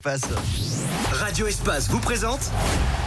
Faster. Radio Espace vous présente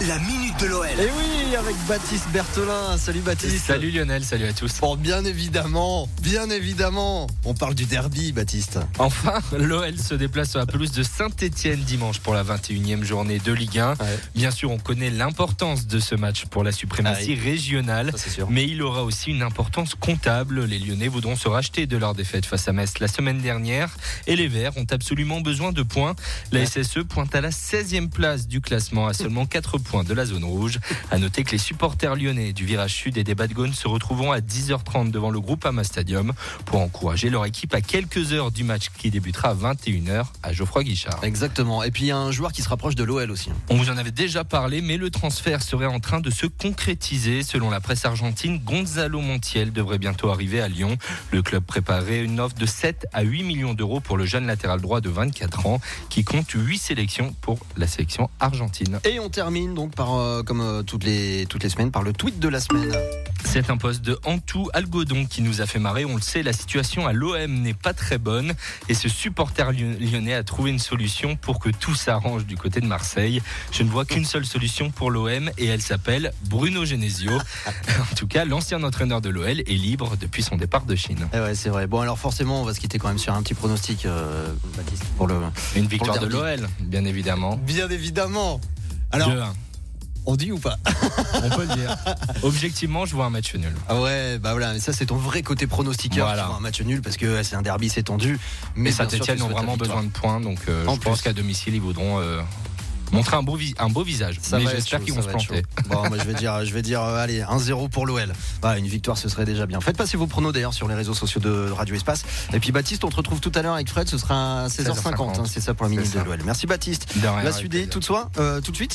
la Minute de l'OL. Et oui, avec Baptiste Berthelin. Salut Baptiste. Salut Lionel, salut à tous. Bon, bien évidemment, bien évidemment, on parle du derby, Baptiste. Enfin, l'OL se déplace sur la pelouse de Saint-Etienne dimanche pour la 21e journée de Ligue 1. Ouais. Bien sûr, on connaît l'importance de ce match pour la suprématie Ah régionale. Ça, sûr. Mais il aura aussi une importance comptable. Les Lyonnais voudront se racheter de leur défaite face à Metz la semaine dernière. Et les Verts ont absolument besoin de points. La Ouais. SSE pointe à la 16e place du classement à seulement 4 points de la zone rouge. À noter que les supporters lyonnais du virage sud et des Bad Gaunes se retrouveront à 10h30 devant le groupe Ama Stadium pour encourager leur équipe à quelques heures du match qui débutera à 21h à Geoffroy Guichard. Exactement. Et puis il y a un joueur qui se rapproche de l'OL aussi. On vous en avait déjà parlé, mais le transfert serait en train de se concrétiser. Selon la presse argentine, Gonzalo Montiel devrait bientôt arriver à Lyon. Le club préparait une offre de 7 à 8 millions d'euros pour le jeune latéral droit de 24 ans qui compte 8 sélections pour la sélection argentine. Et on termine donc par, euh, comme euh, toutes, les, toutes les semaines, par le tweet de la semaine. C'est un poste de Antou Algodon qui nous a fait marrer. On le sait, la situation à l'OM n'est pas très bonne et ce supporter lyon- lyonnais a trouvé une solution pour que tout s'arrange du côté de Marseille. Je ne vois qu'une seule solution pour l'OM et elle s'appelle Bruno Genesio. en tout cas, l'ancien entraîneur de l'OL est libre depuis son départ de Chine. Eh ouais, c'est vrai. Bon, alors forcément, on va se quitter quand même sur un petit pronostic, euh, Baptiste, pour le. Une victoire de l'OL, bien évidemment. Bien évidemment. Alors, 2-1, on dit ou pas? On peut le dire. Objectivement, je vois un match nul. Ah ouais, bah voilà, mais ça c'est ton vrai côté pronostiqueur. Voilà. Tu vois, Un match nul parce que c'est un derby, c'est tendu. Mais Mais Saint-Etienne ont vraiment besoin de points, donc euh, En je pense plus. qu'à domicile, ils voudront euh, montrer un beau, un beau visage. Ça Mais j'espère qu'ils vont se planter. Bon, moi je vais dire, je vais dire, euh, allez, 1-0 pour l'OL. Voilà, une victoire, ce serait déjà bien. Faites passer vos pronos d'ailleurs sur les réseaux sociaux de Radio Espace. Et puis Baptiste, on te retrouve tout à l'heure avec Fred. Ce sera à 16h50. 16h50, hein, c'est ça pour la minute de l'OL. Merci Baptiste. Rien, La plaisir. tout de, soi, tout de suite.